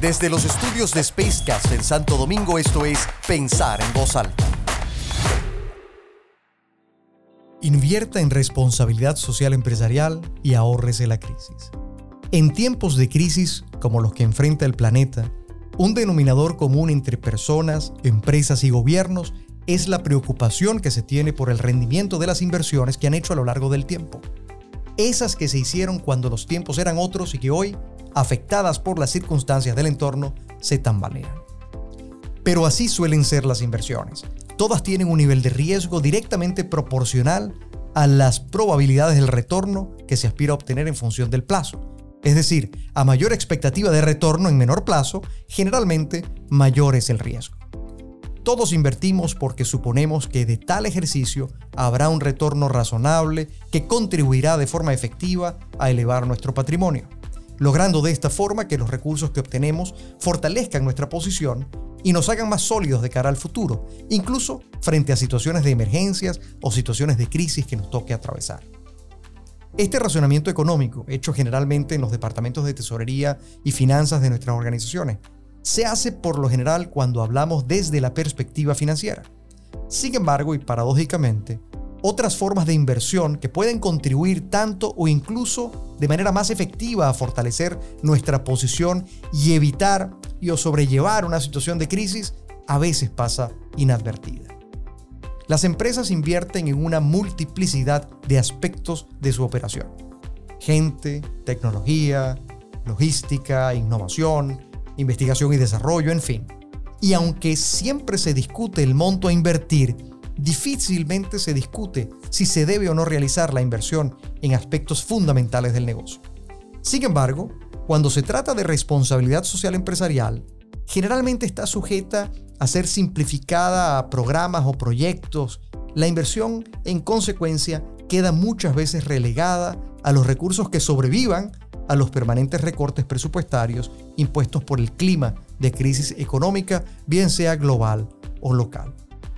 Desde los estudios de Spacecast en Santo Domingo, esto es Pensar en Voz Alta. Invierta en responsabilidad social empresarial y ahórrese la crisis. En tiempos de crisis como los que enfrenta el planeta, un denominador común entre personas, empresas y gobiernos es la preocupación que se tiene por el rendimiento de las inversiones que han hecho a lo largo del tiempo. Esas que se hicieron cuando los tiempos eran otros y que hoy afectadas por las circunstancias del entorno, se tambalean. Pero así suelen ser las inversiones. Todas tienen un nivel de riesgo directamente proporcional a las probabilidades del retorno que se aspira a obtener en función del plazo. Es decir, a mayor expectativa de retorno en menor plazo, generalmente mayor es el riesgo. Todos invertimos porque suponemos que de tal ejercicio habrá un retorno razonable que contribuirá de forma efectiva a elevar nuestro patrimonio logrando de esta forma que los recursos que obtenemos fortalezcan nuestra posición y nos hagan más sólidos de cara al futuro, incluso frente a situaciones de emergencias o situaciones de crisis que nos toque atravesar. Este razonamiento económico, hecho generalmente en los departamentos de tesorería y finanzas de nuestras organizaciones, se hace por lo general cuando hablamos desde la perspectiva financiera. Sin embargo, y paradójicamente, otras formas de inversión que pueden contribuir tanto o incluso de manera más efectiva a fortalecer nuestra posición y evitar o sobrellevar una situación de crisis a veces pasa inadvertida. Las empresas invierten en una multiplicidad de aspectos de su operación. Gente, tecnología, logística, innovación, investigación y desarrollo, en fin. Y aunque siempre se discute el monto a invertir, difícilmente se discute si se debe o no realizar la inversión en aspectos fundamentales del negocio. Sin embargo, cuando se trata de responsabilidad social empresarial, generalmente está sujeta a ser simplificada a programas o proyectos. La inversión, en consecuencia, queda muchas veces relegada a los recursos que sobrevivan a los permanentes recortes presupuestarios impuestos por el clima de crisis económica, bien sea global o local.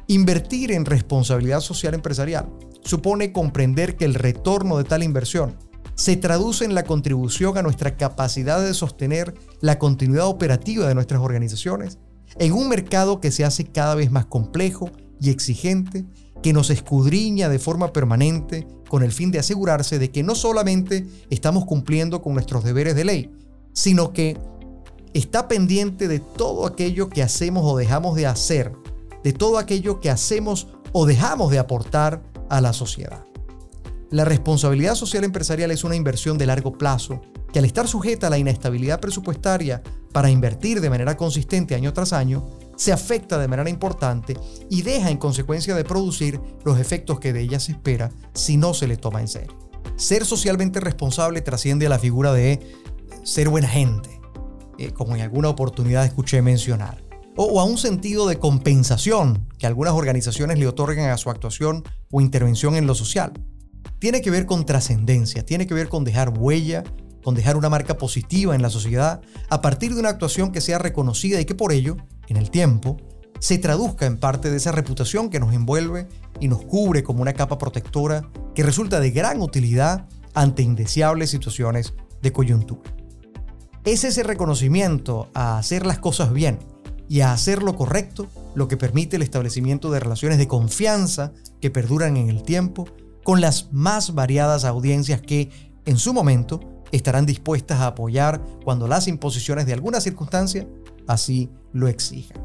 Invertir en responsabilidad social empresarial supone comprender que el retorno de tal inversión se traduce en la contribución a nuestra capacidad de sostener la continuidad operativa de nuestras organizaciones en un mercado que se hace cada vez más complejo y exigente, que nos escudriña de forma permanente con el fin de asegurarse de que no solamente estamos cumpliendo con nuestros deberes de ley, sino que está pendiente de todo aquello que hacemos o dejamos de hacer de todo aquello que hacemos o dejamos de aportar a la sociedad. La responsabilidad social empresarial es una inversión de largo plazo que al estar sujeta a la inestabilidad presupuestaria para invertir de manera consistente año tras año, se afecta de manera importante y deja en consecuencia de producir los efectos que de ella se espera si no se le toma en serio. Ser socialmente responsable trasciende a la figura de ser buena gente, eh, como en alguna oportunidad escuché mencionar o a un sentido de compensación que algunas organizaciones le otorgan a su actuación o intervención en lo social. Tiene que ver con trascendencia, tiene que ver con dejar huella, con dejar una marca positiva en la sociedad a partir de una actuación que sea reconocida y que por ello, en el tiempo, se traduzca en parte de esa reputación que nos envuelve y nos cubre como una capa protectora que resulta de gran utilidad ante indeseables situaciones de coyuntura. Es ese reconocimiento a hacer las cosas bien, y a hacer lo correcto, lo que permite el establecimiento de relaciones de confianza que perduran en el tiempo con las más variadas audiencias que, en su momento, estarán dispuestas a apoyar cuando las imposiciones de alguna circunstancia así lo exijan.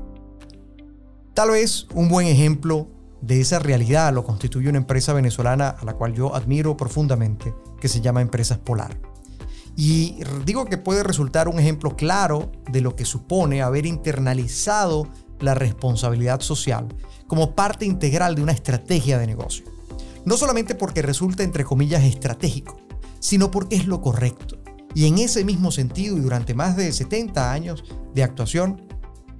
Tal vez un buen ejemplo de esa realidad lo constituye una empresa venezolana a la cual yo admiro profundamente, que se llama Empresas Polar. Y digo que puede resultar un ejemplo claro de lo que supone haber internalizado la responsabilidad social como parte integral de una estrategia de negocio. No solamente porque resulta, entre comillas, estratégico, sino porque es lo correcto. Y en ese mismo sentido, y durante más de 70 años de actuación,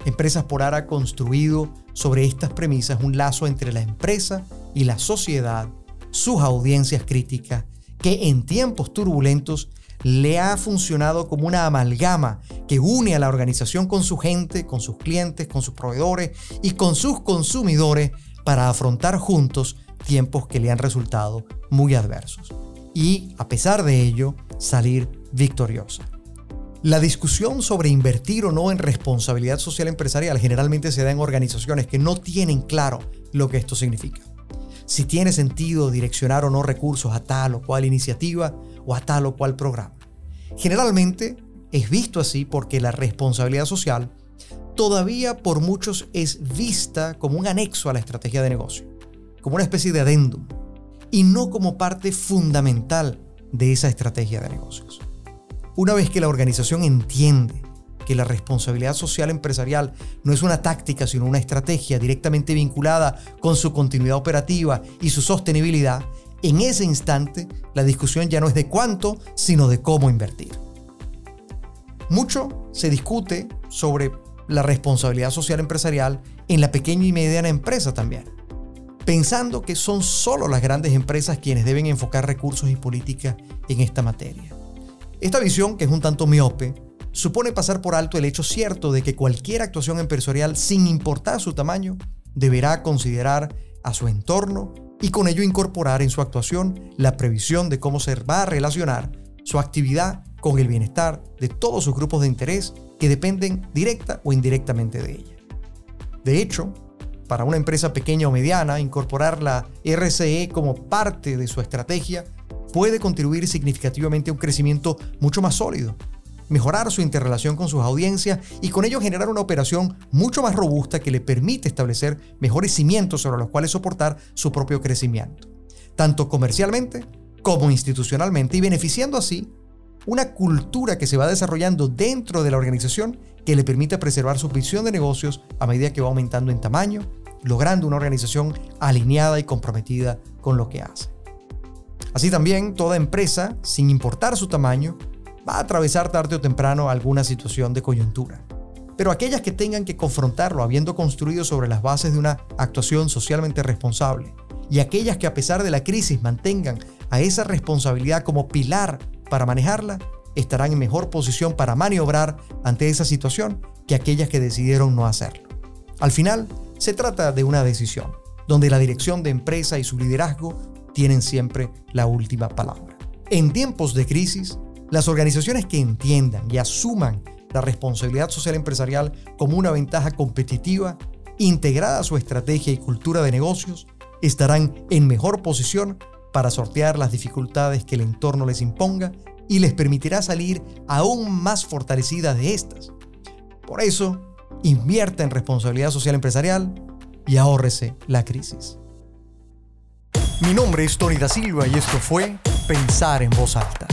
Empresas Polar ha construido sobre estas premisas un lazo entre la empresa y la sociedad, sus audiencias críticas, que en tiempos turbulentos le ha funcionado como una amalgama que une a la organización con su gente, con sus clientes, con sus proveedores y con sus consumidores para afrontar juntos tiempos que le han resultado muy adversos. Y a pesar de ello, salir victoriosa. La discusión sobre invertir o no en responsabilidad social empresarial generalmente se da en organizaciones que no tienen claro lo que esto significa. Si tiene sentido direccionar o no recursos a tal o cual iniciativa o a tal o cual programa. Generalmente es visto así porque la responsabilidad social todavía por muchos es vista como un anexo a la estrategia de negocio, como una especie de adendum, y no como parte fundamental de esa estrategia de negocios. Una vez que la organización entiende que la responsabilidad social empresarial no es una táctica, sino una estrategia directamente vinculada con su continuidad operativa y su sostenibilidad, en ese instante la discusión ya no es de cuánto, sino de cómo invertir. Mucho se discute sobre la responsabilidad social empresarial en la pequeña y mediana empresa también, pensando que son solo las grandes empresas quienes deben enfocar recursos y políticas en esta materia. Esta visión, que es un tanto miope, supone pasar por alto el hecho cierto de que cualquier actuación empresarial, sin importar su tamaño, deberá considerar a su entorno y con ello incorporar en su actuación la previsión de cómo se va a relacionar su actividad con el bienestar de todos sus grupos de interés que dependen directa o indirectamente de ella. De hecho, para una empresa pequeña o mediana, incorporar la RCE como parte de su estrategia puede contribuir significativamente a un crecimiento mucho más sólido, mejorar su interrelación con sus audiencias y con ello generar una operación mucho más robusta que le permite establecer mejores cimientos sobre los cuales soportar su propio crecimiento, tanto comercialmente como institucionalmente y beneficiando así una cultura que se va desarrollando dentro de la organización que le permite preservar su visión de negocios a medida que va aumentando en tamaño, logrando una organización alineada y comprometida con lo que hace. Así también, toda empresa, sin importar su tamaño, va a atravesar tarde o temprano alguna situación de coyuntura. Pero aquellas que tengan que confrontarlo habiendo construido sobre las bases de una actuación socialmente responsable, y aquellas que a pesar de la crisis mantengan a esa responsabilidad como pilar para manejarla, estarán en mejor posición para maniobrar ante esa situación que aquellas que decidieron no hacerlo. Al final, se trata de una decisión, donde la dirección de empresa y su liderazgo tienen siempre la última palabra. En tiempos de crisis, las organizaciones que entiendan y asuman la responsabilidad social empresarial como una ventaja competitiva, integrada a su estrategia y cultura de negocios, estarán en mejor posición para sortear las dificultades que el entorno les imponga y les permitirá salir aún más fortalecidas de estas. Por eso, invierta en responsabilidad social empresarial y ahórrese la crisis. Mi nombre es Tony da Silva y esto fue Pensar en voz alta